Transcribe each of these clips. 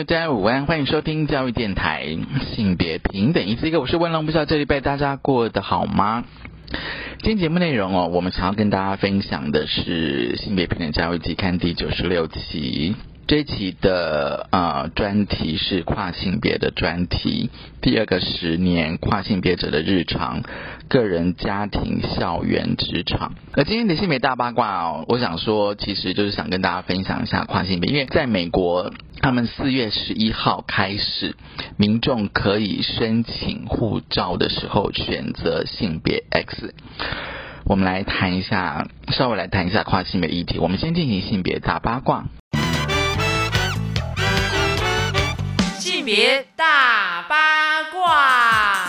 大家午安，欢迎收听教育电台性别平等一次一个。我是温龙，不知道这里拜大家过得好吗？今天节目内容哦，我们想要跟大家分享的是性别平等教育期刊第九十六期。这一期的呃专题是跨性别的专题，第二个十年跨性别者的日常，个人、家庭、校园、职场。而今天的性别大八卦哦，我想说，其实就是想跟大家分享一下跨性别，因为在美国，他们四月十一号开始，民众可以申请护照的时候选择性别 X。我们来谈一下，稍微来谈一下跨性别议题。我们先进行性别大八卦。别大八卦。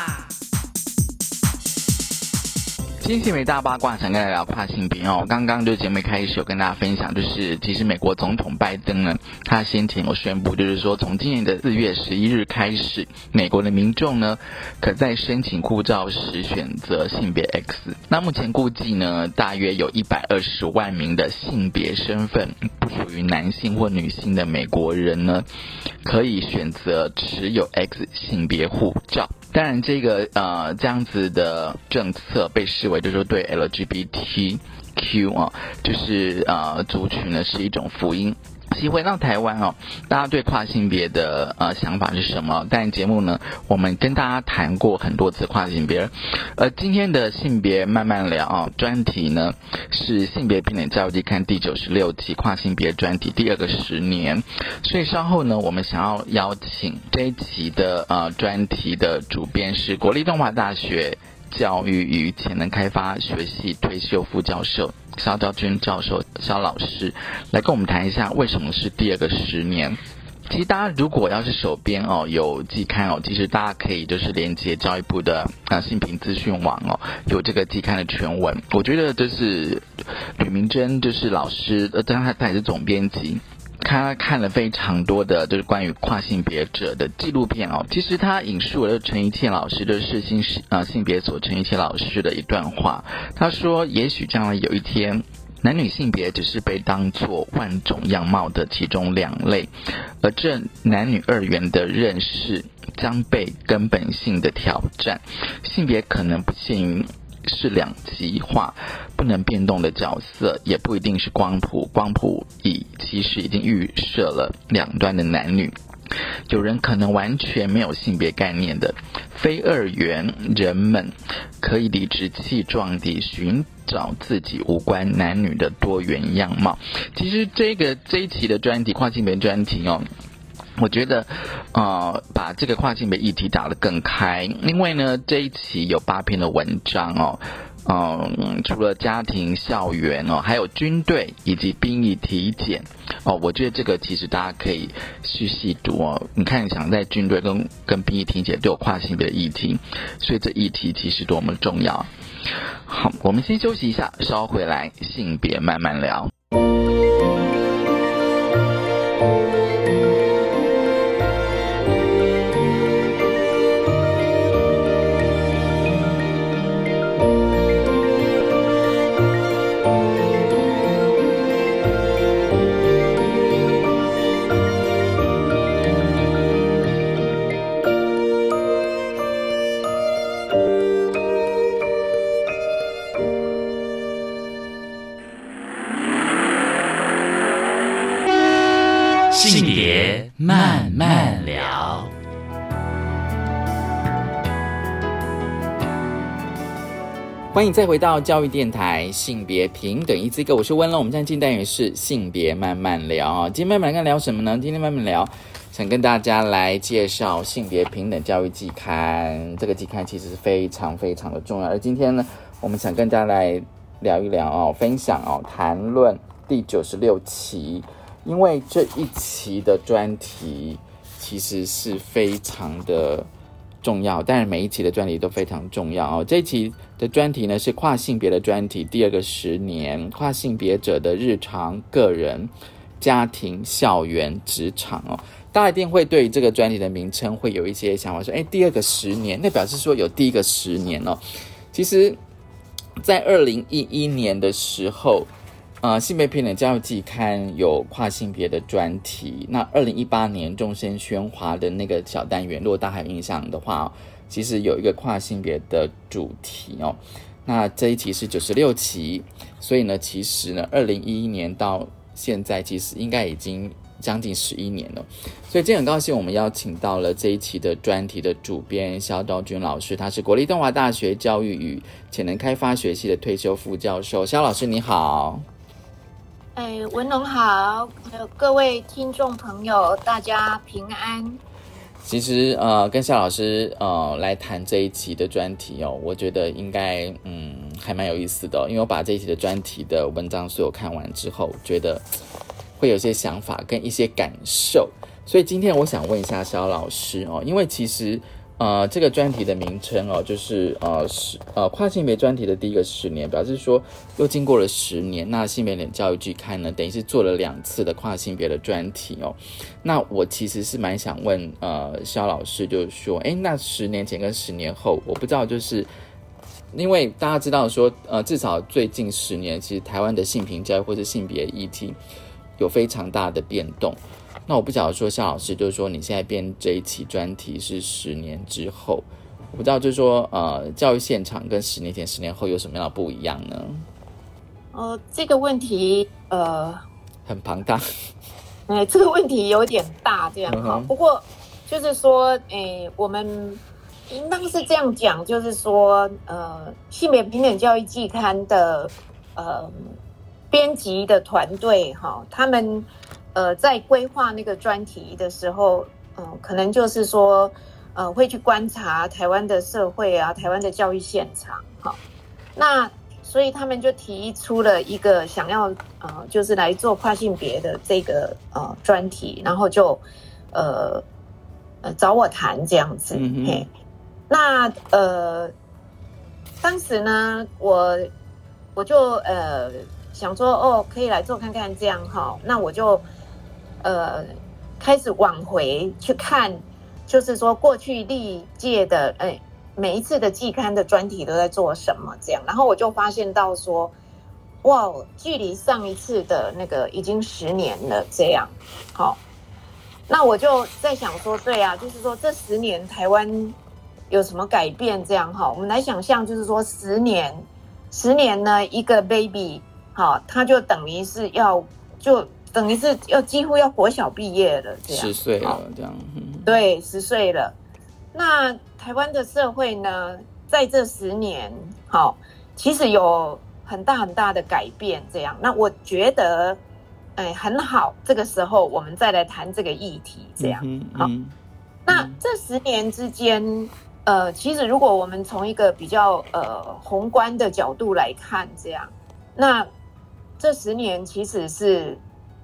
今天性别大八卦想跟大家聊跨性别哦。刚刚就节目开始有跟大家分享，就是其实美国总统拜登呢，他先前有宣布，就是说从今年的四月十一日开始，美国的民众呢，可在申请护照时选择性别 X。那目前估计呢，大约有一百二十万名的性别身份不属于男性或女性的美国人呢，可以选择持有 X 性别护照。当然，这个呃这样子的政策被视为就是对 LGBTQ 啊，就是呃族群呢是一种福音。回到台湾哦，大家对跨性别的呃想法是什么？但节目呢，我们跟大家谈过很多次跨性别，而今天的性别慢慢聊啊专题呢是性别平等教育看第九十六期跨性别专题第二个十年，所以稍后呢，我们想要邀请这一期的呃专题的主编是国立东华大学。教育与潜能开发学系退休副教授肖兆军教授肖老师来跟我们谈一下为什么是第二个十年。其实大家如果要是手边哦有季刊哦，其实大家可以就是连接教育部的啊性平资讯网哦，有这个季刊的全文。我觉得就是吕明珍就是老师，呃，当然他他也是总编辑。他看了非常多的，就是关于跨性别者的纪录片哦。其实他引述了陈怡倩老师的是性啊性别所陈怡倩老师的一段话。他说：“也许将来有一天，男女性别只是被当作万种样貌的其中两类，而这男女二元的认识将被根本性的挑战。性别可能不限于。”是两极化、不能变动的角色，也不一定是光谱。光谱已其实已经预设了两端的男女。有人可能完全没有性别概念的非二元人们，可以理直气壮地寻找自己无关男女的多元样貌。其实这个这一期的专题跨性别专题哦。我觉得，呃，把这个跨性别议题打得更开，因为呢，这一期有八篇的文章哦，嗯，除了家庭、校园哦，还有军队以及兵役体检哦，我觉得这个其实大家可以去细读哦。你看，想在军队跟跟兵役体检都有跨性别的议题，所以这议题其实多么重要。好，我们先休息一下，稍回来性别慢慢聊。欢迎再回到教育电台性别平等一这个，我是温乐。我们现在进单元是性别慢慢聊今天慢慢来跟聊什么呢？今天慢慢聊，想跟大家来介绍性别平等教育季刊。这个季刊其实是非常非常的重要。而今天呢，我们想跟大家来聊一聊哦，分享哦，谈论第九十六期。因为这一期的专题其实是非常的重要，但是每一期的专题都非常重要哦。这一期的专题呢是跨性别的专题，第二个十年跨性别者的日常、个人、家庭、校园、职场哦。大家一定会对这个专题的名称会有一些想法，说：哎，第二个十年，那表示说有第一个十年哦。其实，在二零一一年的时候。呃，性别平等教育季刊有跨性别的专题。那二零一八年众生喧哗的那个小单元，如果大家有印象的话，其实有一个跨性别的主题哦。那这一期是九十六期，所以呢，其实呢，二零一一年到现在，其实应该已经将近十一年了。所以今天很高兴，我们邀请到了这一期的专题的主编肖道君老师，他是国立东华大学教育与潜能开发学系的退休副教授。肖老师你好。哎，文龙好，各位听众朋友，大家平安。其实呃，跟肖老师呃来谈这一期的专题哦，我觉得应该嗯还蛮有意思的，因为我把这一期的专题的文章所有看完之后，觉得会有些想法跟一些感受，所以今天我想问一下肖老师哦，因为其实。呃，这个专题的名称哦，就是呃十呃跨性别专题的第一个十年，表示说又经过了十年。那性别脸教育季刊呢，等于是做了两次的跨性别的专题哦。那我其实是蛮想问呃肖老师，就是说，哎，那十年前跟十年后，我不知道，就是因为大家知道说，呃，至少最近十年，其实台湾的性平教育或者性别议题有非常大的变动。那我不晓得说，夏老师就是说，你现在编这一期专题是十年之后，我不知道就是说，呃，教育现场跟十年前、十年后有什么样的不一样呢？呃，这个问题呃很庞大，哎，这个问题有点大，这样哈。不过就是说，哎，我们应当是这样讲，就是说，呃，性别平等教育季刊的呃编辑的团队哈，他们。呃，在规划那个专题的时候，嗯，可能就是说，呃，会去观察台湾的社会啊，台湾的教育现场，好，那所以他们就提出了一个想要，呃，就是来做跨性别的这个呃专题，然后就，呃，呃，找我谈这样子，嘿，那呃，当时呢，我我就呃想说，哦，可以来做看看这样哈，那我就。呃，开始往回去看，就是说过去历届的，哎，每一次的季刊的专题都在做什么这样，然后我就发现到说，哇，距离上一次的那个已经十年了这样，好，那我就在想说，对啊，就是说这十年台湾有什么改变这样哈，我们来想象，就是说十年，十年呢一个 baby，好，他就等于是要就。等于是要几乎要国小毕业了，这样十岁了，这样 对，十岁了。那台湾的社会呢，在这十年，好，其实有很大很大的改变。这样，那我觉得，哎，很好。这个时候，我们再来谈这个议题，这样好。那这十年之间，呃，其实如果我们从一个比较呃宏观的角度来看，这样，那这十年其实是。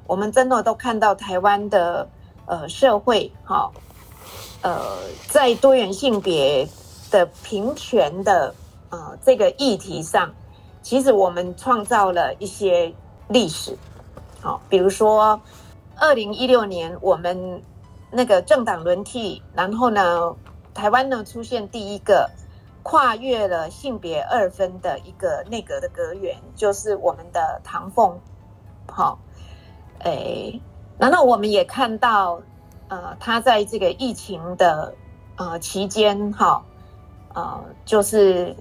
我们真的都看到台湾的呃社会，哈，呃，在多元性别的平权的呃这个议题上，其实我们创造了一些历史，好，比如说二零一六年我们那个政党轮替，然后呢，台湾呢出现第一个跨越了性别二分的一个内阁的阁员，就是我们的唐凤，好。诶，难道我们也看到，呃，他在这个疫情的呃期间，哈，呃，就是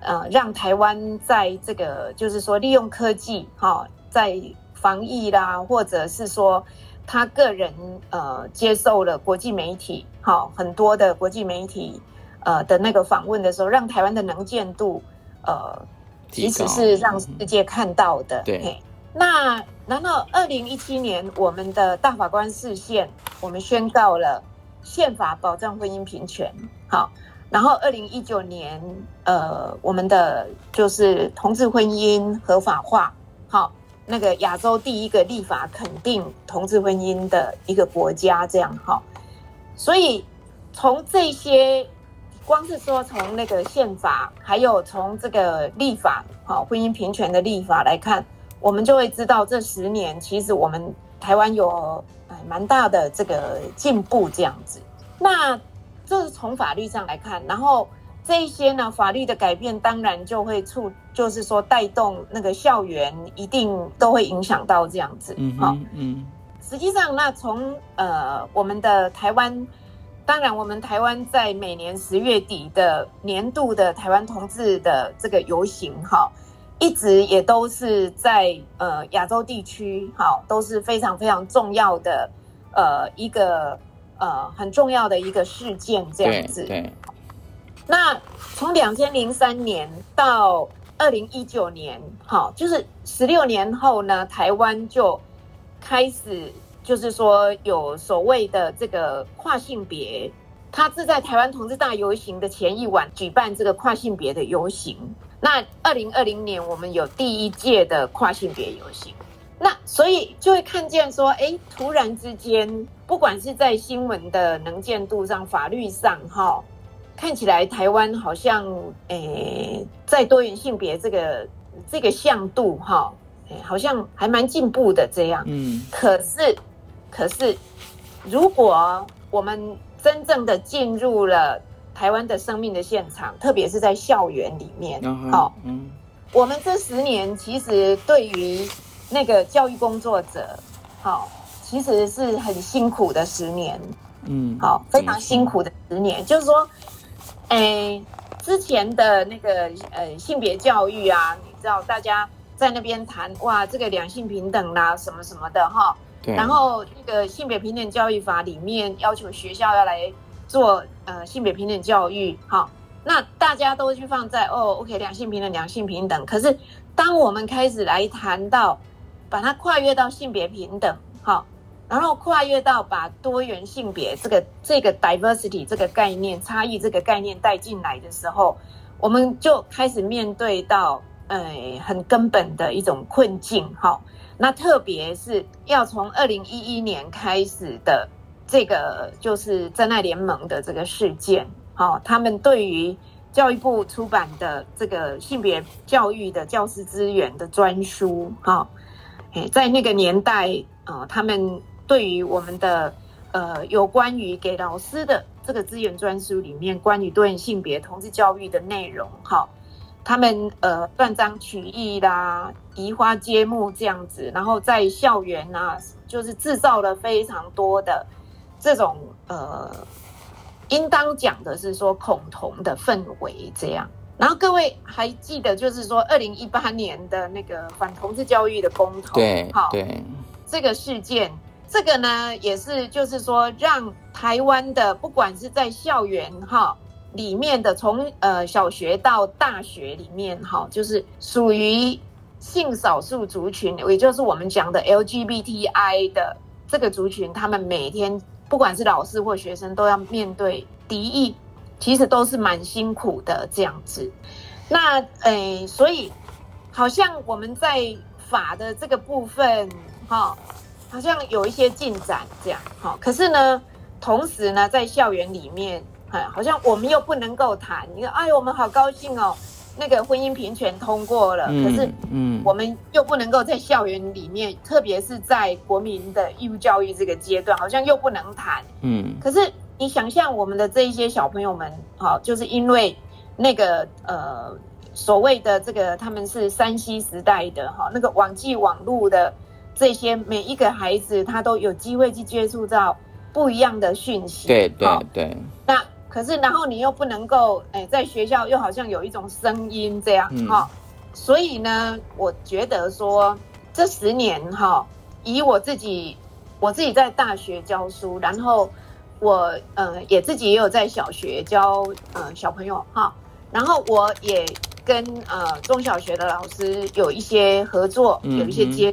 呃，让台湾在这个就是说利用科技，哈，在防疫啦，或者是说他个人呃接受了国际媒体，哈，很多的国际媒体呃的那个访问的时候，让台湾的能见度呃，其实是让世界看到的，对。那难道二零一七年我们的大法官视线，我们宣告了宪法保障婚姻平权，好，然后二零一九年，呃，我们的就是同志婚姻合法化，好，那个亚洲第一个立法肯定同志婚姻的一个国家，这样。好，所以从这些光是说从那个宪法，还有从这个立法，好婚姻平权的立法来看，我们就会知道这十年其实我们台湾有哎蛮大的这个进步这样子。那这是从法律上来看，然后这一些呢法律的改变，当然就会促，就是说带动那个校园一定都会影响到这样子。嗯好，嗯实际上，那从呃我们的台湾，当然我们台湾在每年十月底的年度的台湾同志的这个游行，哈，一直也都是在呃亚洲地区，好，都是非常非常重要的呃一个呃很重要的一个事件，这样子。对，那从两千零三年到二零一九年，好，就是十六年后呢，台湾就开始就是说有所谓的这个跨性别，他是在台湾同志大游行的前一晚举办这个跨性别的游行。那二零二零年我们有第一届的跨性别游行，那所以就会看见说，哎，突然之间，不管是在新闻的能见度上、法律上，哈。看起来台湾好像诶，在多元性别这个这个向度哈，诶，好像还蛮进步的这样。嗯可是，可是，如果我们真正的进入了台湾的生命的现场，特别是在校园里面，嗯好、哼嗯。我们这十年其实对于那个教育工作者，好、其实是很辛苦的十年。嗯，好，非常辛苦的十年，就是说，诶，之前的那个呃性别教育啊，你知道大家在那边谈哇，这个两性平等啦、什么什么的哈，对，然后那个性别平等教育法里面要求学校要来做呃性别平等教育，哈，那大家都去放在哦，OK，两性平等，两性平等。可是当我们开始来谈到把它跨越到性别平等，哈，然后跨越到把多元性别这个这个 diversity 这个概念、差异这个概念带进来的时候，我们就开始面对到呃很根本的一种困境，哈。那特别是要从二零一一年开始的这个就是真爱联盟的这个事件，好、他们对于教育部出版的这个性别教育的教师资源的专书，哈、诶，在那个年代啊、他们对于我们的呃有关于给老师的这个资源专书里面关于多元性别同志教育的内容，哈、他们呃断章取义啦、移花接木这样子，然后在校园啊，就是制造了非常多的这种呃，应当讲的是说恐同的氛围这样。然后各位还记得，就是说二零一八年的那个反同志教育的公投，对好，对，这个事件，这个呢也是就是说让台湾的不管是在校园哈里面的，从呃小学到大学里面哈，就是属于性少数族群，也就是我们讲的 LGBTI 的这个族群，他们每天不管是老师或学生都要面对敌意，其实都是蛮辛苦的这样子。那诶，所以好像我们在法的这个部分，哈、好像有一些进展这样，哈、可是呢，同时呢，在校园里面，哎，好像我们又不能够谈，你看，哎，我们好高兴哦，那个婚姻平权通过了，可是嗯嗯，我们又不能够在校园里面，特别是在国民的义务教育这个阶段，好像又不能谈。嗯可是你想象我们的这一些小朋友们，好，就是因为那个呃所谓的这个他们是山西时代的哈，那个网际网络的这些每一个孩子，他都有机会去接触到不一样的讯息。对对好对，那可是，然后你又不能够，哎，在学校又好像有一种声音这样嗯。哈、所以呢，我觉得说这十年哈、以我自己，我自己在大学教书，然后我呃也自己也有在小学教呃小朋友哈、然后我也跟呃中小学的老师有一些合作，嗯有一些接。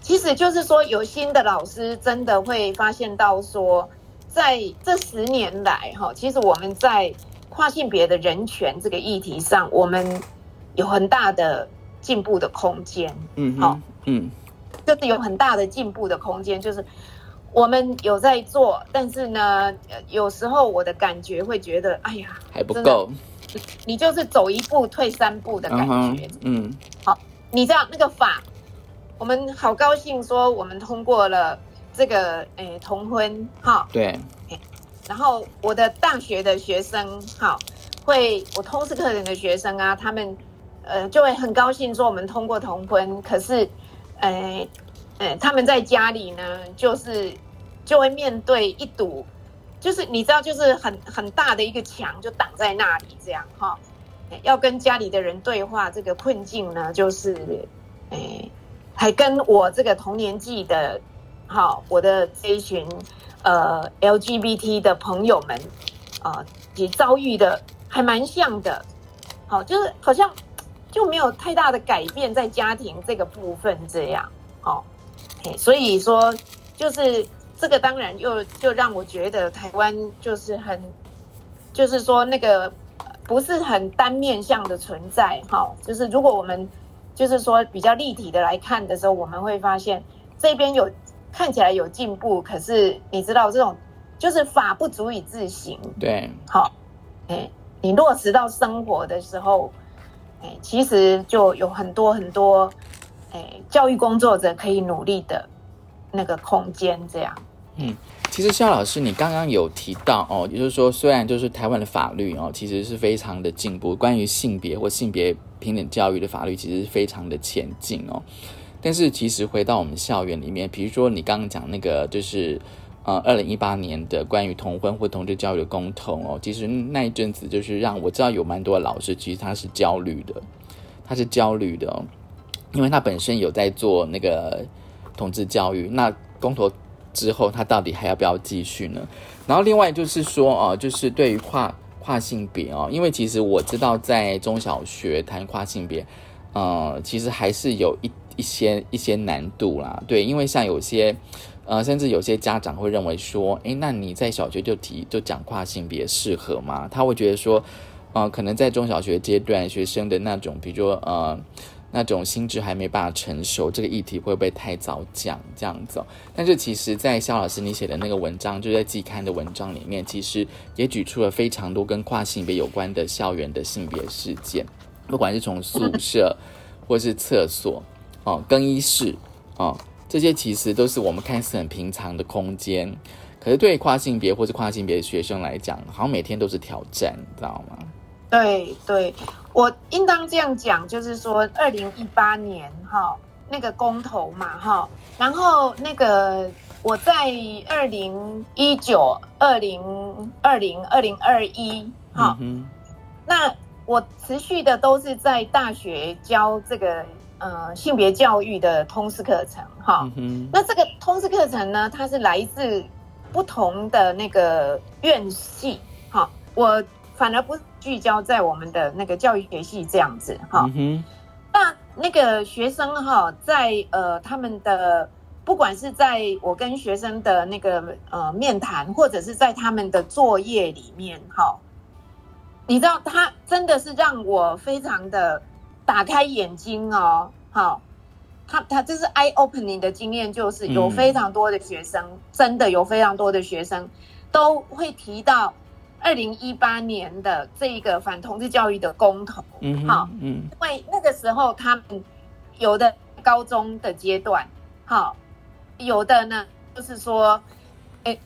其实就是说，有新的老师真的会发现到说，在这十年来，哈，其实我们在跨性别的人权这个议题上，我们有很大的进步的空间，嗯好嗯就是有很大的进步的空间。就是我们有在做，但是呢，呃有时候我的感觉会觉得，哎呀，还不够，你就是走一步退三步的感嗯觉。嗯，好，你知道那个法，我们好高兴说我们通过了这个诶同婚哈，对，然后我的大学的学生哈会，我通识课程的学生啊，他们呃就会很高兴说我们通过同婚，可是呃呃他们在家里呢，就是就会面对一堵，就是你知道，就是很很大的一个墙就挡在那里这样哈。诶要跟家里的人对话，这个困境呢，就是，诶，还跟我这个同年纪的，好，我的这一群呃 LGBT 的朋友们，啊、也遭遇的还蛮像的，好，就是好像就没有太大的改变在家庭这个部分这样，哦，嘿所以说就是这个当然又就让我觉得台湾就是很，就是说那个不是很单面向的存在，哈，就是如果我们就是说比较立体的来看的时候，我们会发现这边有看起来有进步，可是你知道这种就是法不足以自行，对，好，哎，你落实到生活的时候，哎，其实就有很多很多，哎，教育工作者可以努力的那个空间，这样。嗯其实肖老师，你刚刚有提到哦，也就是说，虽然就是台湾的法律哦，其实是非常的进步，关于性别或性别平等教育的法律其实是非常的前进哦。但是其实回到我们校园里面，比如说你刚刚讲那个就是呃，二零一八年的关于同婚或同志教育的公投哦，其实那一阵子就是让我知道有蛮多老师其实他是焦虑的，他是焦虑的哦，因为他本身有在做那个同志教育，那公投之后，他到底还要不要继续呢？然后另外就是说，哦，就是对于跨跨性别哦，因为其实我知道在中小学谈跨性别，呃，其实还是有一一些一些难度啦。对，因为像有些，呃，甚至有些家长会认为说，诶，那你在小学就提就讲跨性别适合吗？他会觉得说，呃，可能在中小学阶段，学生的那种，比如说呃。那种心智还没办法成熟，这个议题会不会太早讲这样子、哦？但是其实，在肖老师你写的那个文章，就在季刊的文章里面，其实也举出了非常多跟跨性别有关的校园的性别事件，不管是从宿舍或是厕所哦、更衣室哦，这些其实都是我们看似很平常的空间，可是对跨性别或是跨性别的学生来讲，好像每天都是挑战，你知道吗？对对，我应当这样讲，就是说，二零一八年哈那个公投嘛哈，然后那个我在二零一九、二零二零、二零二一哈，嗯那我持续的都是在大学教这个呃性别教育的通识课程哈。嗯，那这个通识课程呢，它是来自不同的那个院系，哈，我反而不聚焦在我们的那个教育学系这样子，哈。嗯，那那个学生哈，在呃他们的不管是在我跟学生的那个呃面谈，或者是在他们的作业里面哈，你知道他真的是让我非常的打开眼睛哦，好。他他这是 eye opening 的经验，就是有嗯非常多的学生，真的有非常多的学生都会提到二零一八年的这个反同志教育的公投，嗯，好，嗯因为那个时候他们有的高中的阶段，好，有的呢就是说，诶，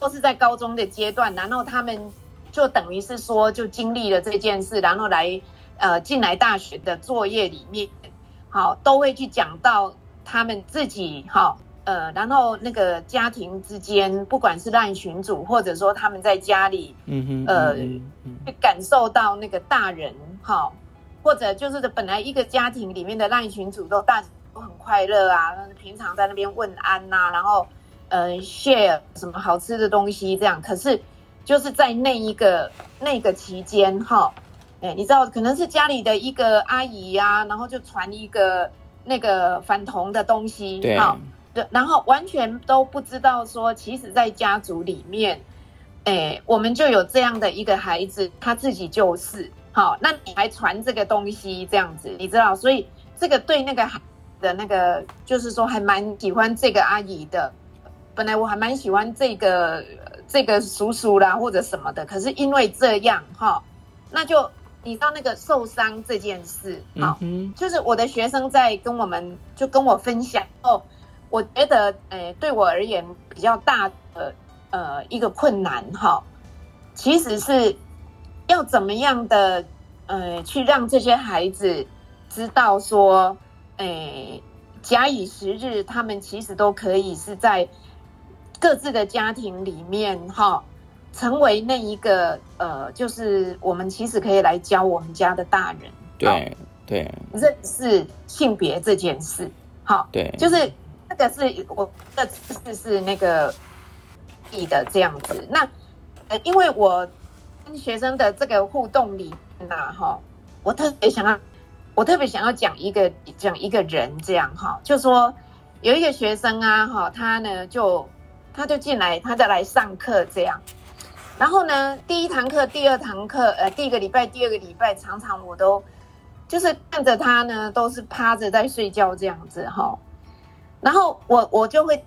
都是在高中的阶段，然后他们就等于是说就经历了这件事，然后来呃进来大学的作业里面，好，都会去讲到他们自己好。呃，然后那个家庭之间，不管是烂群主，或者说他们在家里，嗯哼，呃嗯嗯去感受到那个大人哈，或者就是本来一个家庭里面的赖群主都大都很快乐啊，平常在那边问安呐、然后呃 share 什么好吃的东西这样，可是就是在那一个那个期间哈，哎，你知道可能是家里的一个阿姨呀、然后就传一个那个反同的东西对，然后完全都不知道说，其实，在家族里面，哎，我们就有这样的一个孩子，他自己就是好，那你还传这个东西这样子，你知道，所以这个对那个孩子的那个，就是说还蛮喜欢这个阿姨的，本来我还蛮喜欢这个这个叔叔啦或者什么的，可是因为这样哈，那就你知道那个受伤这件事，好，就是我的学生在跟我们就跟我分享哦，我觉得诶对我而言比较大的呃一个困难哈，其实是要怎么样的呃去让这些孩子知道说，诶假以时日，他们其实都可以是在。各自的家庭里面，哈，成为那一个呃，就是我们其实可以来教我们家的大人，对对，认识性别这件事，好，对，就是这个是我的是是那个你的这样子。那呃，因为我跟学生的这个互动里呐，哈，我特别想要，我特别想要讲一个讲一个人这样哈，就说有一个学生啊，哈，他呢就。他就进来，他再来上课这样。然后呢，第一堂课、第二堂课，呃，第一个礼拜、第二个礼拜，常常我都就是看着他呢，都是趴着在睡觉这样子哈。然后我我就会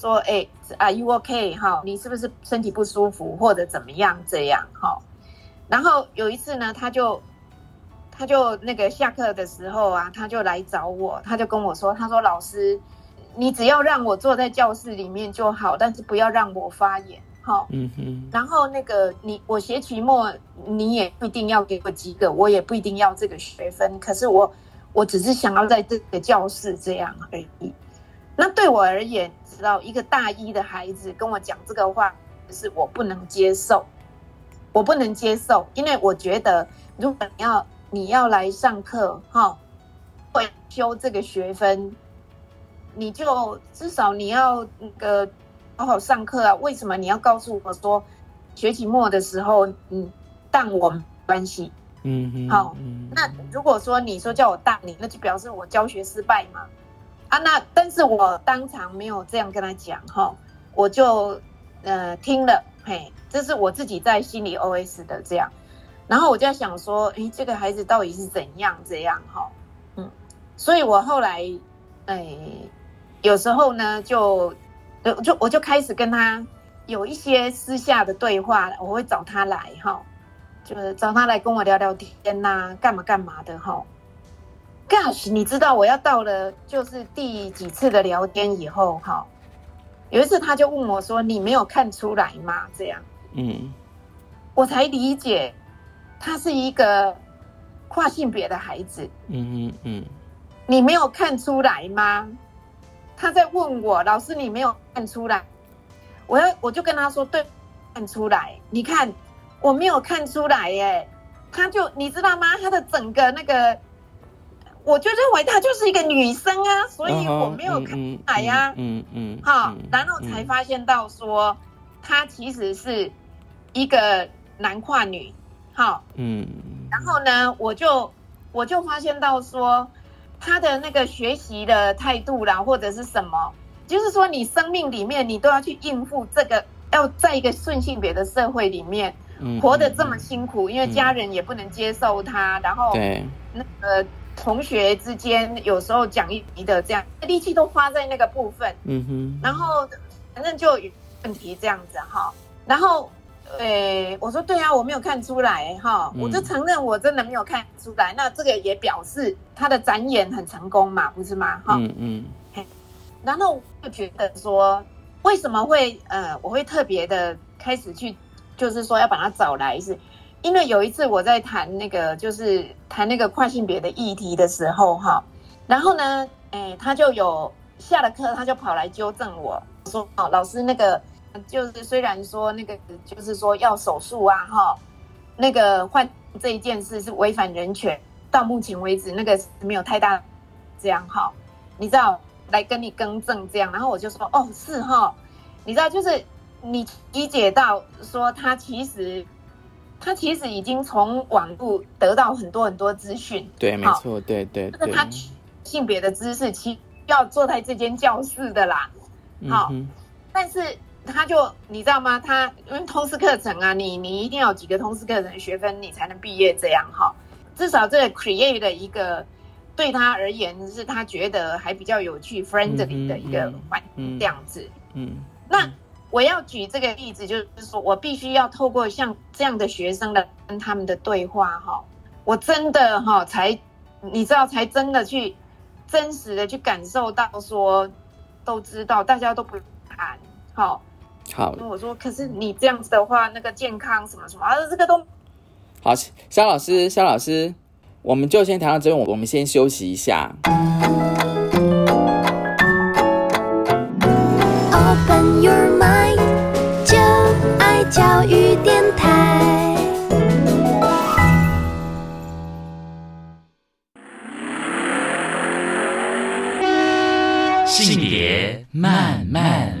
说：“哎，Are you OK？哈，你是不是身体不舒服或者怎么样这样？哈。”然后有一次呢，他就他就那个下课的时候啊，他就来找我，他就跟我说：“他说老师。”你只要让我坐在教室里面就好，但是不要让我发言，好。嗯哼。然后那个你，我学期末你也不一定要给我及格，我也不一定要这个学分。可是我，我只是想要在这个教室这样而已。那对我而言，知道一个大一的孩子跟我讲这个话，是我不能接受，我不能接受，因为我觉得，如果你要你要来上课，哈，会修这个学分。你就至少你要那个好好上课啊？为什么你要告诉我说学期末的时候，嗯，当我没关系？嗯哼，好，那如果说你说叫我当你，那就表示我教学失败嘛？啊，那但是我当场没有这样跟他讲哈，我就呃听了，嘿，这是我自己在心里 OS 的这样，然后我就在想说，哎，这个孩子到底是怎样这样哈？嗯，所以我后来哎。有时候呢，就，就我就开始跟他有一些私下的对话，我会找他来哈，就是找他来跟我聊聊天呐，干嘛干嘛的哈。Gosh，你知道我要到了就是第几次的聊天以后哈，有一次他就问我说：“你没有看出来吗？”这样，嗯，我才理解他是一个跨性别的孩子。嗯嗯嗯，你没有看出来吗？他在问我，老师你没有看出来？我要我就跟他说，对，看出来。你看我没有看出来耶，他就你知道吗？他的整个那个，我就认为她就是一个女生啊，所以我没有看出来呀。嗯嗯，好，然后才发现到说，她其实是一个男跨女。好，嗯，然后呢，我就我就发现到说。他的那个学习的态度啦，或者是什么，就是说你生命里面你都要去应付这个，要在一个顺性别的社会里面活得这么辛苦，因为家人也不能接受他，然后那个同学之间有时候讲一的这样，力气都花在那个部分，嗯哼，然后反正就有问题这样子哈，然后。诶，我说对啊，我没有看出来哈，我就承认我真的没有看出来。那这个也表示他的展演很成功嘛，不是吗？哈，嗯嗯。然后就觉得说，为什么会呃，我会特别的开始去，就是说要把他找来，是因为有一次我在谈那个，就是谈那个跨性别的议题的时候哈，然后呢，诶，他就有下了课，他就跑来纠正我说，哦，老师那个。就是虽然说那个就是说要手术啊哈，那个换这一件事是违反人权，到目前为止那个没有太大这样哈，你知道来跟你更正这样，然后我就说哦是哈，你知道就是你理解到说他其实他其实已经从网络得到很多很多资讯，对，没错，对对，那他性别的知识其要坐在这间教室的啦，好，但是。他就你知道吗？他因为通识课程啊，你你一定要几个通识课程学分，你才能毕业这样哈。至少这 create 的一个对他而言是他觉得还比较有趣、friendly 的一个环这样子。嗯，那我要举这个例子，就是说我必须要透过像这样的学生的跟他们的对话哈，我真的哈才你知道才真的去真实的去感受到说，都知道大家都不谈好。好那我说，可是你这样子的话，那个健康什么什么啊，这个都好，肖老师，肖老师，我们就先谈到这边，我我们先休息一下。Open your mind，就爱教育电台。性别慢慢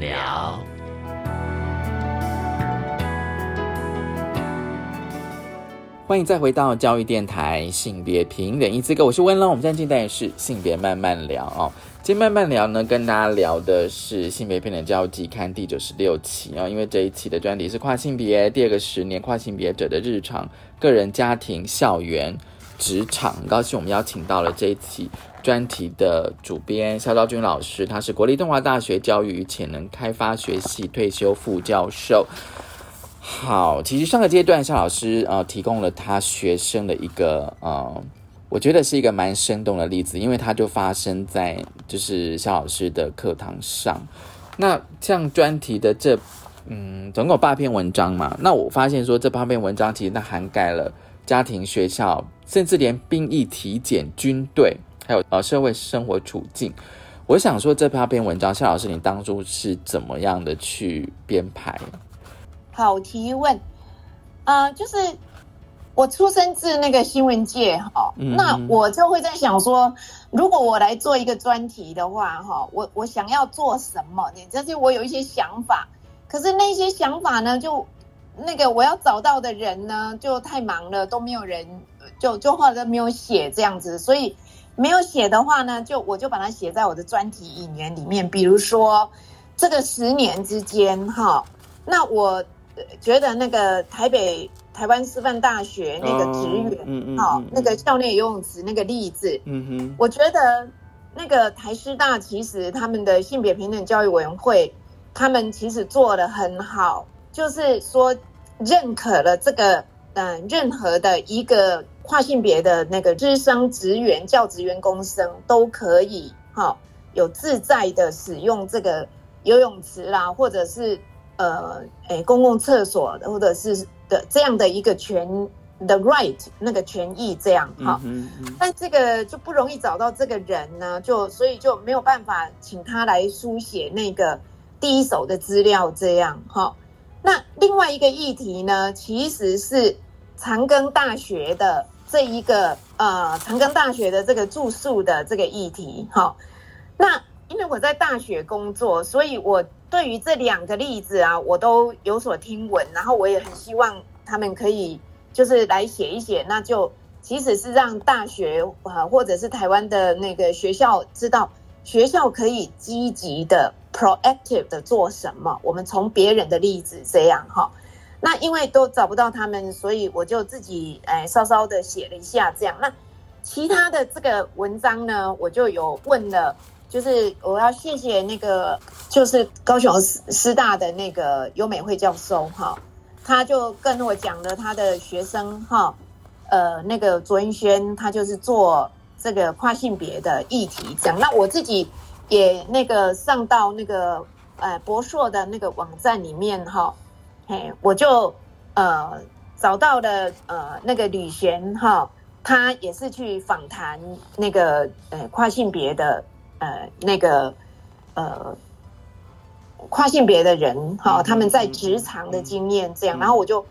欢迎再回到教育电台性别平等一资格，我是温龙。我们现在进的是性别慢慢聊哦。今天慢慢聊呢，跟大家聊的是性别平等教育季刊第九十六期、哦，因为这一期的专题是跨性别第二个十年跨性别者的日常、个人、家庭、校园、职场。很高兴我们邀请到了这一期专题的主编肖昭君老师，他是国立东华大学教育与潜能开发学系退休副教授。好，其实上个阶段肖老师呃提供了他学生的一个呃，我觉得是一个蛮生动的例子，因为它就发生在就是肖老师的课堂上。那像专题的这嗯，总共有八篇文章嘛，那我发现说这八篇文章其实它涵盖了家庭、学校，甚至连兵役、体检、军队，还有呃社会生活处境。我想说这八篇文章，肖老师你当初是怎么样的去编排？好提问，呃，就是我出生自那个新闻界哈，嗯那我就会在想说，如果我来做一个专题的话哈，我我想要做什么？你这是我有一些想法，可是那些想法呢，就那个我要找到的人呢，就太忙了，都没有人，就就或者没有写这样子，所以没有写的话呢，就我就把它写在我的专题引言里面，比如说这个十年之间哈，那我。呃觉得那个台北台湾师范大学那个职员，嗯嗯好、嗯那个校内游泳池那个例子，嗯哼，我觉得那个台师大其实他们的性别平等教育委员会，他们其实做的很好，就是说认可了这个嗯、呃任何的一个跨性别的那个资生职员、教职员工生都可以哈、有自在的使用这个游泳池啦，或者是呃诶公共厕所，或者是的这样的一个权，the right 那个权益这样哈。嗯嗯但这个就不容易找到这个人呢，就所以就没有办法请他来书写那个第一手的资料，这样哈。那另外一个议题呢，其实是长庚大学的这一个呃长庚大学的这个住宿的这个议题哈。那因为我在大学工作，所以我对于这两个例子啊，我都有所听闻，然后我也很希望他们可以就是来写一写，那就其实是让大学呃或者是台湾的那个学校知道，学校可以积极的 proactive 的做什么，我们从别人的例子这样哈。那因为都找不到他们，所以我就自己哎稍稍的写了一下这样。那其他的这个文章呢，我就有问了。就是我要谢谢那个，就是高雄师师大的那个优美惠教授哈，他就跟我讲了他的学生哈，呃，那个卓云轩他就是做这个跨性别的议题讲。那我自己也那个上到那个呃博硕的那个网站里面哈，嘿，我就呃找到了呃那个吕璇哈，他也是去访谈那个呃跨性别的。呃，那个呃，跨性别的人哈、他们在职场的经验这样，然后我就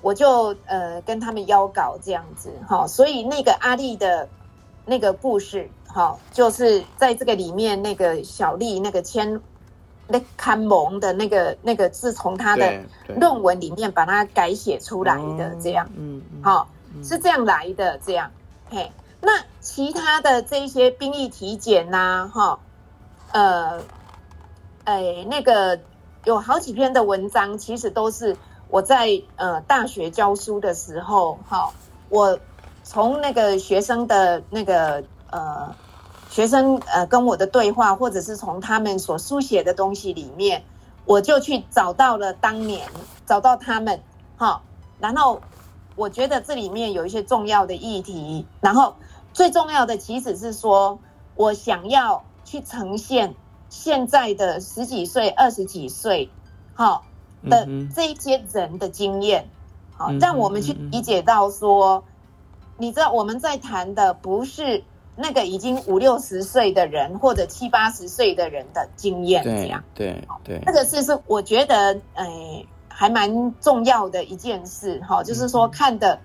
我就呃跟他们邀稿这样子哈、所以那个阿丽的那个故事哈、就是在这个里面那个小丽那个签那看蒙的那个那个是从他的论文里面把它改写出来的这样，嗯，好、是这样来的这样，嘿。那其他的这些兵役体检呐、哈，呃，哎，那个有好几篇的文章，其实都是我在呃大学教书的时候，哈，我从那个学生的那个呃学生呃跟我的对话，或者是从他们所书写的东西里面，我就去找到了当年找到他们，哈，然后我觉得这里面有一些重要的议题，然后最重要的其实是说我想要去呈现现在的十几岁、二十几岁，哈的这一些人的经验，好让我们去理解到说，你知道我们在谈的不是那个已经五六十岁的人或者七八十岁的人的经验，这对样。对对这，个是是我觉得，哎、还蛮重要的一件事哈，就是说看的，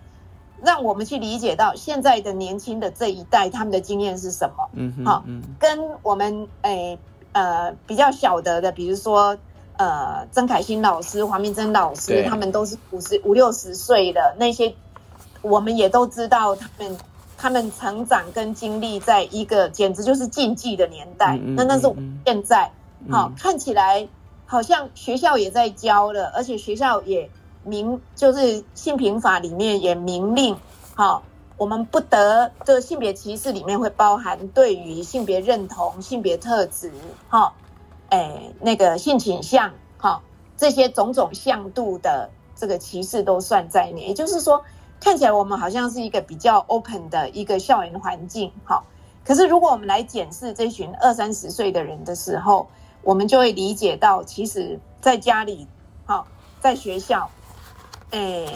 让我们去理解到现在的年轻的这一代他们的经验是什么，嗯哼好嗯。跟我们诶呃比较晓得的，比如说呃曾凯欣老师、黄明珍老师，他们都是五十五六十岁的那些，我们也都知道他们。他们成长跟经历在一个简直就是禁忌的年代，嗯嗯那那是现在。好、嗯。看起来好像学校也在教了，而且学校也明就是性平法里面也明令，好、我们不得这个性别歧视里面会包含对于性别认同、性别特质，哈、哎，那个性倾向，哈、这些种种向度的这个歧视都算在内。也就是说，看起来我们好像是一个比较 open 的一个校园环境，哈、可是如果我们来检视这群二三十岁的人的时候，我们就会理解到，其实在家里，好、在学校，诶，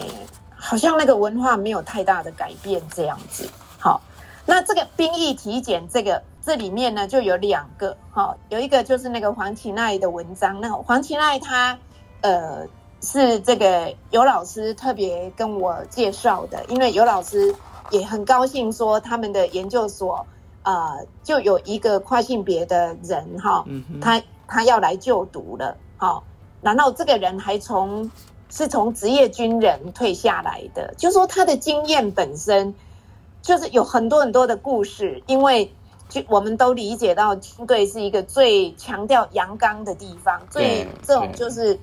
好像那个文化没有太大的改变这样子。好，那这个兵役体检这个这里面呢，就有两个，好、有一个就是那个黄奇奈的文章，那黄奇奈他呃是这个尤老师特别跟我介绍的，因为尤老师也很高兴说他们的研究所呃就有一个跨性别的人哈、他他要来就读了，好、然后这个人还从是从职业军人退下来的，就说他的经验本身就是有很多很多的故事，因为就我们都理解到军队是一个最强调阳刚的地方，最对这种就是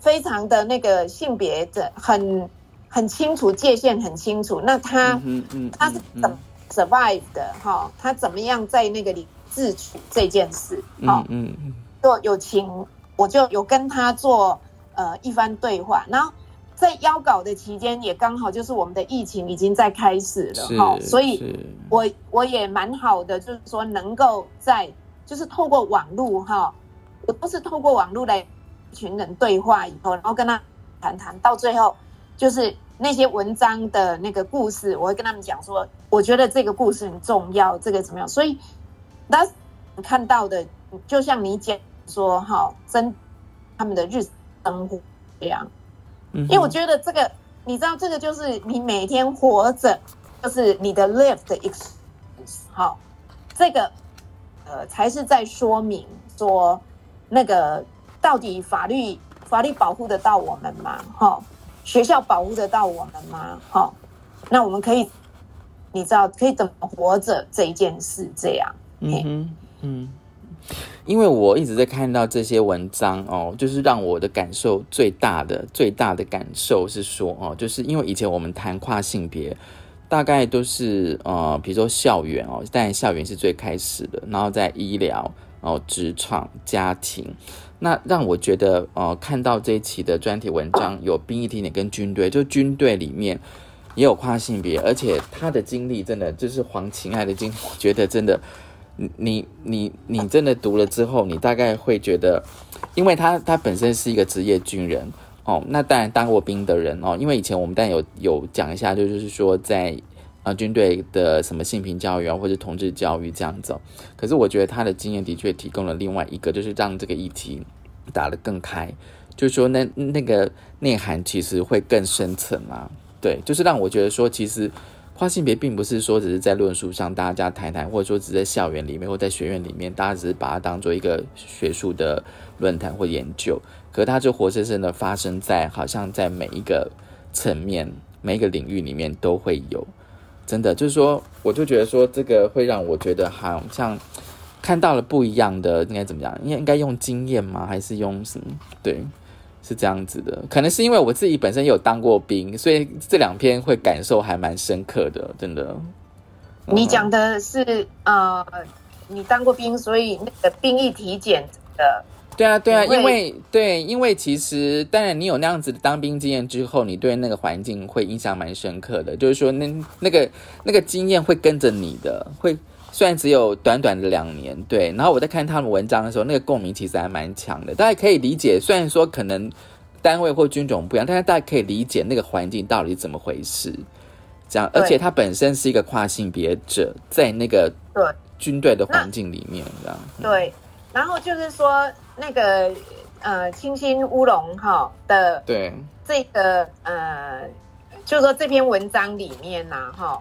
非常的那个性别的很很清楚界限很清楚，那他。嗯哼嗯，他是嗯怎么 survive 的哈？他怎么样在那个里自处这件事？哈嗯，嗯嗯做有请我就有跟他做呃一番对话，然后在邀稿的期间也刚好就是我们的疫情已经在开始了是哈，所以我我也蛮好的，就是说能够在就是透过网络哈，我都是透过网络来一群人对话以后，然后跟他谈谈，到最后就是那些文章的那个故事，我会跟他们讲说，我觉得这个故事很重要，这个怎么样？所以那看到的，就像你讲说哈，真他们的日生活这样。嗯，因为我觉得这个，你知道，这个就是你每天活着，就是你的 live 的 experience，好，这个呃才是在说明说那个到底法律法律保护得到我们吗？哈，学校保护得到我们吗？哈，那我们可以，你知道可以怎么活着这一件事，这样，嗯哼，嗯，因为我一直在看到这些文章哦，就是让我的感受最大的最大的感受是说哦，就是因为以前我们谈跨性别，大概都是呃，比如说校园哦，当然校园是最开始的，然后在医疗哦、职场、家庭。那让我觉得，呃，看到这一期的专题文章有兵役体检跟军队，就军队里面也有跨性别，而且他的经历真的就是黄情爱的经历，我觉得真的，你你你真的读了之后，你大概会觉得，因为他他本身是一个职业军人哦，那当然当过兵的人哦，因为以前我们当然有有讲一下，就是说在呃军队的什么性平教育啊，或者同志教育这样子、可是我觉得他的经验的确提供了另外一个，就是让这个议题打得更开，就是说那那个内涵其实会更深层啊，对，就是让我觉得说，其实跨性别并不是说只是在论述上大家谈谈，或者说只是在校园里面或在学院里面，大家只是把它当做一个学术的论坛或研究，可它就活生生的发生在好像在每一个层面、每一个领域里面都会有。真的就是说，我就觉得说，这个会让我觉得好像看到了不一样的，应该怎么样？应该应该用经验吗？还是用什么？对，是这样子的。可能是因为我自己本身有当过兵，所以这两篇会感受还蛮深刻的，真的。你讲的是呃，你当过兵，所以那个兵役体检的。对啊，对啊，因为对，因为其实当然你有那样子的当兵经验之后，你对那个环境会印象蛮深刻的，就是说那那个那个经验会跟着你的，会虽然只有短短的两年，对。然后我在看他们文章的时候，那个共鸣其实还蛮强的，大家可以理解，虽然说可能单位或军种不一样，但是大家可以理解那个环境到底怎么回事。这样，而且他本身是一个跨性别者，在那个对军队的环境里面，这样。对，然后就是说那个呃清新乌龙哈的对，这个呃，就是说这篇文章里面呐、哈，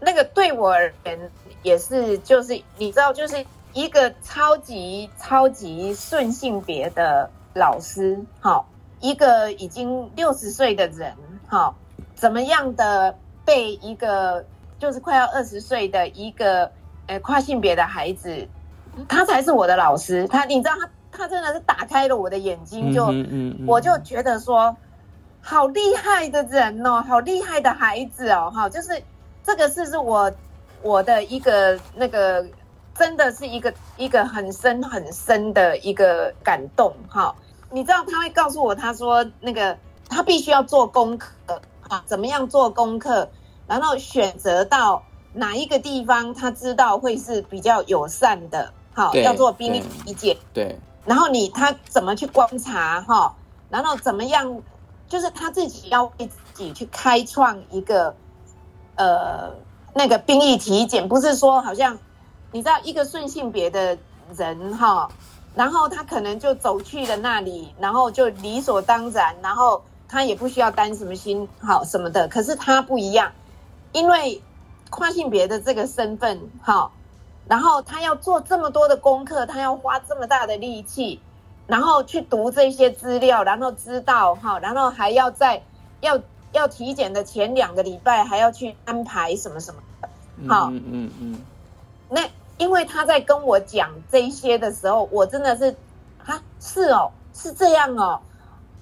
那个对我而言也是，就是你知道，就是一个超级超级顺性别的老师，哈，一个已经六十岁的人，哈，怎么样的被一个就是快要二十岁的一个呃跨性别的孩子，他才是我的老师，他你知道他他真的是打开了我的眼睛，就。嗯嗯嗯我就觉得说，好厉害的人哦，好厉害的孩子哦，哈，就是这个是是我我的一个那个，真的是一个一个很深很深的一个感动哈。你知道他会告诉我，他说那个他必须要做功课啊，怎么样做功课，然后选择到哪一个地方，他知道会是比较友善的，好，对要做兵力对理解。对，然后你他怎么去观察哈，然后怎么样，就是他自己要为自己去开创一个呃那个兵役体检，不是说好像你知道一个顺性别的人哈，然后他可能就走去了那里，然后就理所当然，然后他也不需要担什么心好什么的，可是他不一样，因为跨性别的这个身份哈。然后他要做这么多的功课，他要花这么大的力气，然后去读这些资料，然后知道哈，然后还要在要要体检的前两个礼拜还要去安排什么什么的。好嗯嗯嗯那因为他在跟我讲这些的时候，我真的是啊，是哦，是这样哦，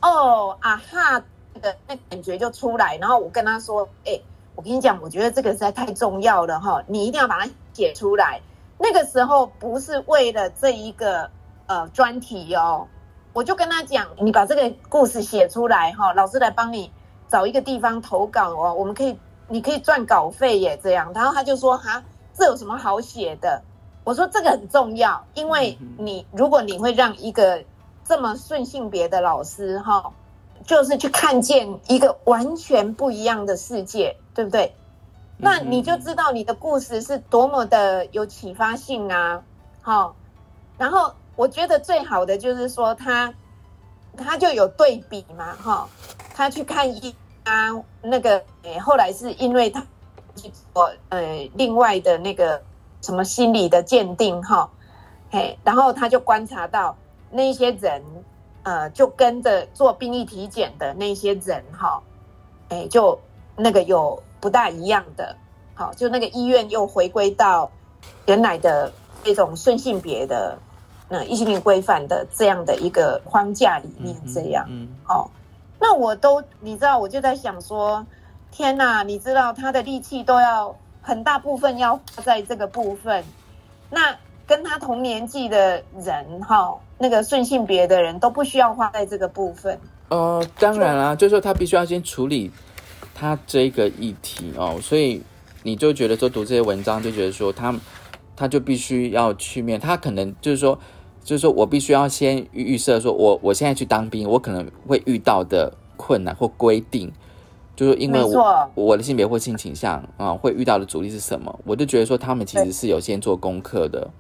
哦啊哈的那感觉就出来，然后我跟他说，哎、我跟你讲，我觉得这个实在太重要了哈，你一定要把它写出来。那个时候不是为了这一个呃专题哦，我就跟他讲，你把这个故事写出来哈，老师来帮你找一个地方投稿哦，我们可以，你可以赚稿费耶，这样。然后他就说，哈，这有什么好写的？我说这个很重要，因为你如果你会让一个这么顺性别的老师哈，就是去看见一个完全不一样的世界，对不对？那你就知道你的故事是多么的有启发性啊，好，然后我觉得最好的就是说他他就有对比嘛，哈，他去看一啊那个，诶，后来是因为他去做呃另外的那个什么心理的鉴定哈，嘿，然后他就观察到那些人，呃，就跟着做病例体检的那些人哈，哎，就那个有不大一样的，好，就那个医院又回归到原来的那种顺性别的那异性恋规范的这样的一个框架里面，这样。嗯哦，那我都你知道，我就在想说，天哪，你知道他的力气都要很大部分要花在这个部分，那跟他同年纪的人哈、那个顺性别的人都不需要花在这个部分。呃，当然啦，就是说他必须要先处理他这个议题哦，所以你就觉得说读这些文章就觉得说他他就必须要去面，他可能就是说就是说我必须要先预预设说我我现在去当兵，我可能会遇到的困难或规定，就是因为我我的性别或性倾向啊、会遇到的阻力是什么，我就觉得说他们其实是有先做功课的，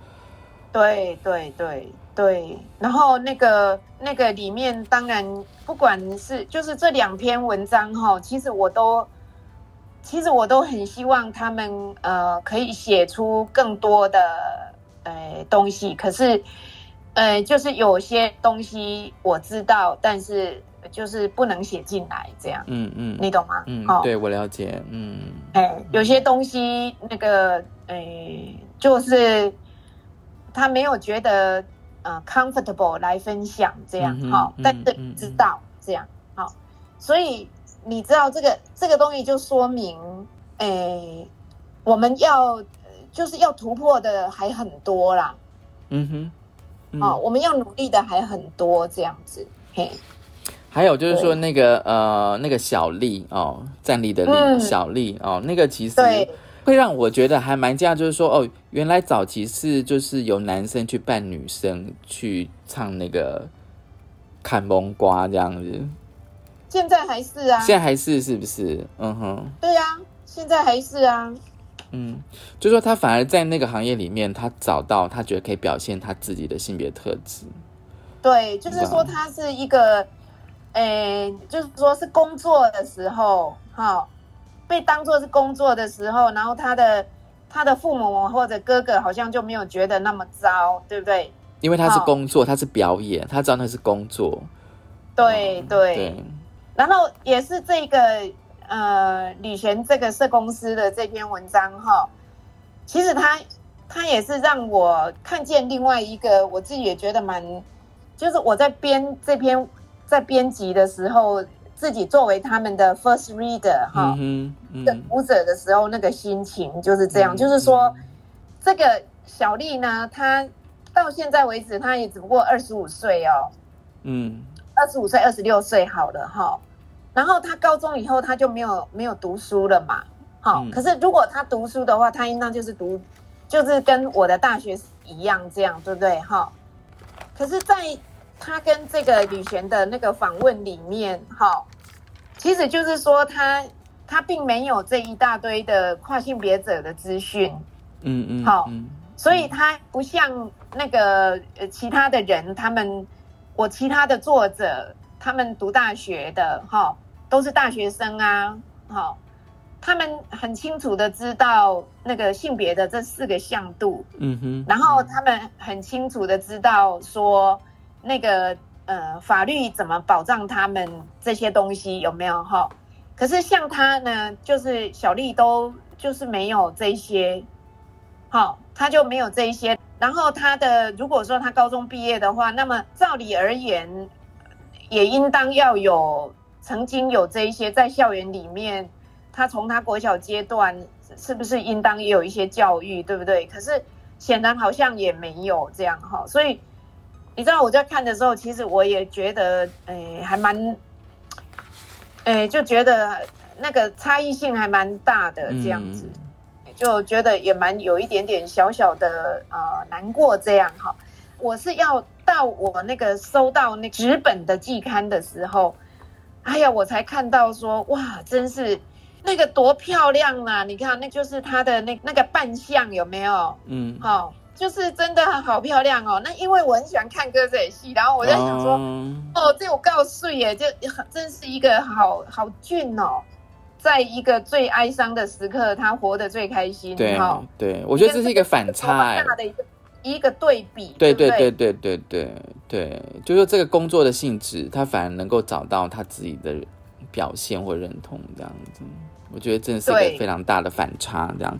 对对对对，然后那个那个里面，当然不管是就是这两篇文章哈，其实我都其实我都很希望他们呃可以写出更多的呃东西，可是呃就是有些东西我知道，但是就是不能写进来，这样嗯嗯你懂吗？嗯哦，对我了解，嗯哎，有些东西那个，哎，就是他没有觉得呃 comfortable 来分享这样嗯哼哈、嗯但是嗯知道这样好、所以你知道这个这个东西就说明，哎，我们要呃就是要突破的还很多啦。嗯哼。嗯。哦，我们要努力的还很多，这样子，嘿，还有就是说那个呃那个小丽哦，站立的丽、嗯。小丽哦，那个其实对。会让我觉得还蛮惊讶，就是说哦，原来早期是就是由男生去扮女生去唱那个看蒙瓜这样子，现在还是啊，现在还是是不是？嗯哼，对啊，现在还是啊，嗯，就说他反而在那个行业里面，他找到他觉得可以表现他自己的性别特质，对，就是说他是一个，诶、就是说是工作的时候，哈、被当做是工作的时候，然后他的他的父母或者哥哥好像就没有觉得那么糟，对不对？因为他是工作，他是表演，他知道那是工作，对对，对，然后也是这个呃李璇这个社公司的这篇文章哈，其实他他也是让我看见另外一个我自己也觉得蛮，就是我在编这篇在编辑的时候，自己作为他们的 first reader 哈、嗯哼，的嗯读者的时候，那个心情就是这样，就是说这个小丽呢，她到现在为止，她也只不过二十五岁哦。嗯二十五岁、二十六岁好了哈。然后他高中以后他就没有没有读书了嘛，好、嗯。可是如果他读书的话，他应当就是读，就是跟我的大学一样这样，对不对？哈？可是，在他跟这个吕璇的那个访问里面，哈，其实就是说他他并没有这一大堆的跨性别者的资讯，嗯嗯，好嗯。所以他不像那个呃其他的人，他们我其他的作者，他们读大学的哈，都是大学生啊，哈，他们很清楚的知道那个性别的这四个向度，嗯哼，然后他们很清楚的知道说那个呃法律怎么保障他们这些东西有没有哈？可是像他呢，就是小丽都就是没有这些，好，他就没有这一些。然后他的如果说他高中毕业的话，那么照理而言，也应当要有曾经有这一些在校园里面，他从他国小阶段是不是应当也有一些教育，对不对？可是显然好像也没有这样哈，所以你知道我在看的时候，其实我也觉得，诶、还蛮，诶、就觉得那个差异性还蛮大的这样子。嗯就觉得也蛮有一点点小小的呃难过这样哈。我是要到我那个收到那纸本的季刊的时候，哎呀，我才看到说哇，真是那个多漂亮啊！你看，那就是它的那那个扮相有没有？嗯，好、就是真的好漂亮哦。那因为我很喜欢看歌仔戏，然后我在想说，哦哦，这我告诉耶，就真是一个好好俊哦，在一个最哀伤的时刻，他活得最开心。对哈对，我觉得这是一个反差哎、大的一个一个对比。对对不对对对对对对，就是这个工作的性质，他反而能够找到他自己的表现或认同这样子，我觉得真的是一个非常大的反差。这样，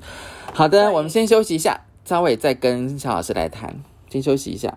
好的，我们先休息一下，稍伟再跟肖老师来谈，先休息一下。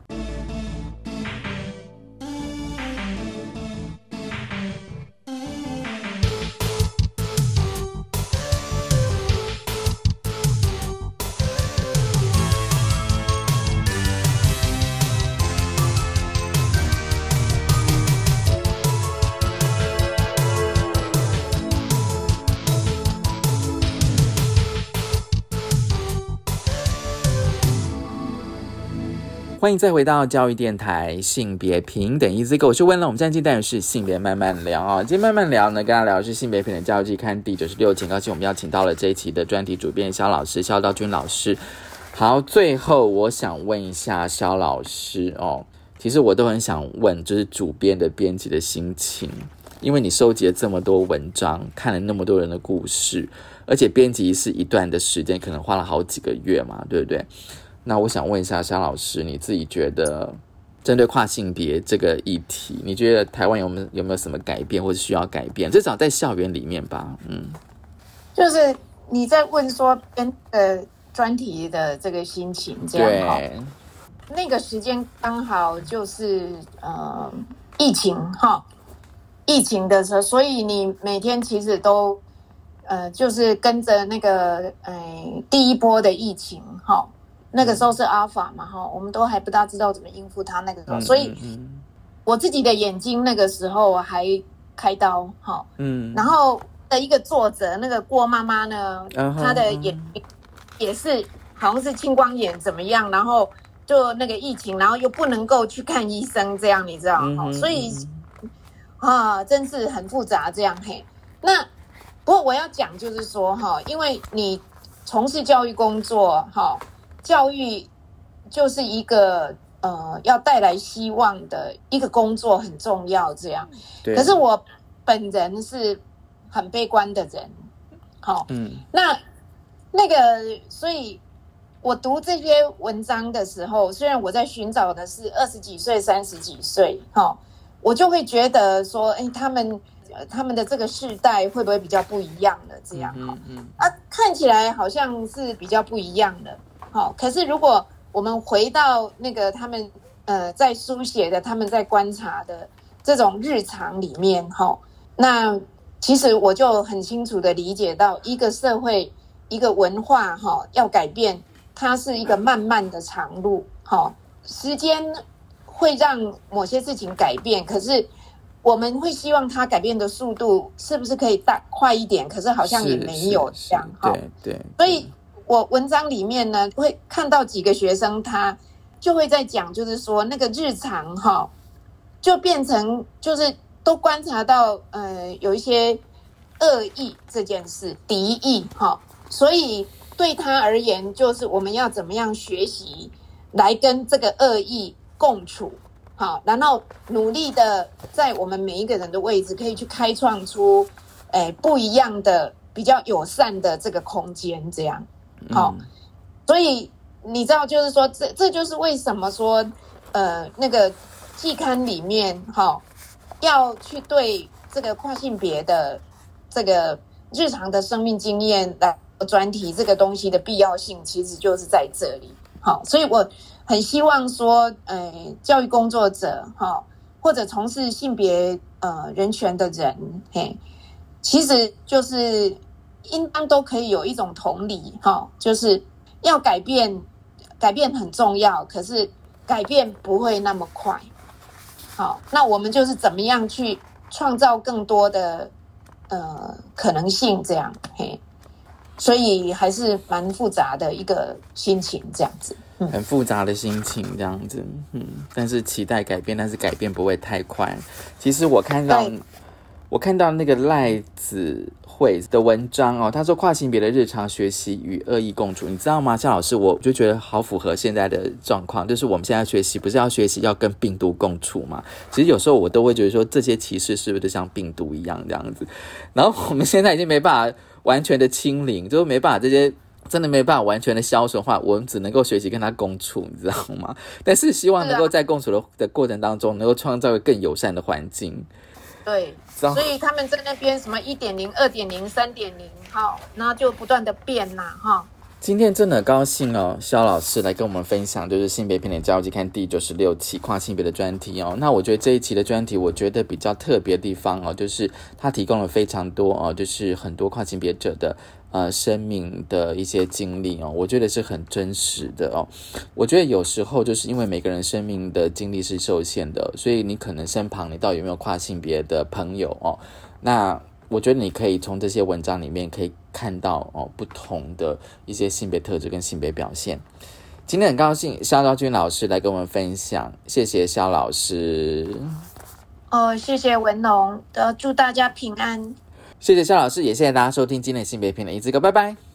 欢迎再回到教育电台性别平等 Easy Go，我是温乐。我们现在进单元是性别慢慢聊啊、今天慢慢聊呢，跟大家聊的是性别平等教育季刊第九十六期，很高兴我们邀请到了这一期的专题主编肖老师肖道军老师。好，最后我想问一下肖老师哦，其实我都很想问，就是主编的编辑的心情，因为你收集了这么多文章，看了那么多人的故事，而且编辑是一段的时间，可能花了好几个月嘛，对不对？那我想问一下沙老师，你自己觉得针对跨性别这个议题，你觉得台湾有没有有没有什么改变，或者需要改变？至少在校园里面吧，嗯就是你在问说跟呃专题的这个心情这样哈。那个时间刚好就是呃疫情哈，疫情的时候，所以你每天其实都呃就是跟着那个呃第一波的疫情哈，那个时候是阿尔法嘛，哈，我们都还不大知道怎么应付他那个时候，嗯所以我自己的眼睛那个时候还开刀，哈，嗯，然后的一个作者那个郭妈妈呢，她的眼睛也是好像是青光眼怎么样，然后就那个疫情，然后又不能够去看医生，这样你知道哈、所以啊，真是很复杂这样嘿。那不过我要讲就是说哈，因为你从事教育工作哈，教育就是一个呃要带来希望的一个工作，很重要这样。可是我本人是很悲观的人，好、嗯。那那个，所以我读这些文章的时候，虽然我在寻找的是二十几岁、三十几岁，哈、我就会觉得说，哎，他们呃他们的这个世代会不会比较不一样的这样哈、嗯嗯。啊，看起来好像是比较不一样的。好、可是如果我们回到那个他们呃在书写的、他们在观察的这种日常里面，哈、那其实我就很清楚的理解到，一个社会、一个文化，哈、要改变，它是一个漫漫的长路，哈、时间会让某些事情改变，可是。我们会希望它改变的速度是不是可以大快一点？可是好像也没有这样哈。对对，所以我文章里面呢，会看到几个学生，他就会在讲，就是说那个日常哈，就变成就是都观察到，呃，有一些恶意这件事，敌意哈，所以对他而言，就是我们要怎么样学习来跟这个恶意共处。好，然后努力的在我们每一个人的位置，可以去开创出，诶、不一样的、比较友善的这个空间，这样。好嗯所以你知道，就是说，这这就是为什么说，呃，那个季刊里面哈、要去对这个跨性别的这个日常的生命经验来专题这个东西的必要性，其实就是在这里。好，所以我很希望说，呃，教育工作者哈、或者从事性别呃人权的人，嘿，其实就是应当都可以有一种同理哈、就是要改变，改变很重要，可是改变不会那么快。好，那我们就是怎么样去创造更多的呃可能性，这样嘿，所以还是蛮复杂的一个心情，这样子。嗯，很复杂的心情这样子，嗯，但是期待改变，但是改变不会太快。其实我看到对，我看到那个赖子慧的文章哦，他说跨性别的日常学习与恶意共处，你知道吗？夏老师，我就觉得好符合现在的状况，就是我们现在学习不是要学习要跟病毒共处吗？其实有时候我都会觉得说，这些歧视是不是就像病毒一样这样子？然后我们现在已经没办法完全的清零，就是没办法这些。真的没办法完全的消除的话，我们只能够学习跟他共处，你知道吗？但是希望能够在共处的的过程当中，能够创造一个更友善的环境。对，所以他们在那边什么一点零、二点零、三点零，哈，然后就不断的变呐，哈。今天真的很高兴哦，肖老师来跟我们分享，就是性别平等教育季刊第九十六期跨性别的专题哦。那我觉得这一期的专题，我觉得比较特别的地方哦，就是它提供了非常多哦，就是很多跨性别者的呃生命的一些经历哦，我觉得是很真实的哦。我觉得有时候就是因为每个人生命的经历是受限的，所以你可能身旁你到底有没有跨性别的朋友哦？那我觉得你可以从这些文章里面可以看到哦不同的一些性别特质跟性别表现。今天很高兴肖昭君老师来跟我们分享，谢谢肖老师，哦，谢谢文龙，呃，祝大家平安。谢谢肖老师，也谢谢大家收听今天的性别平等一字歌，拜拜。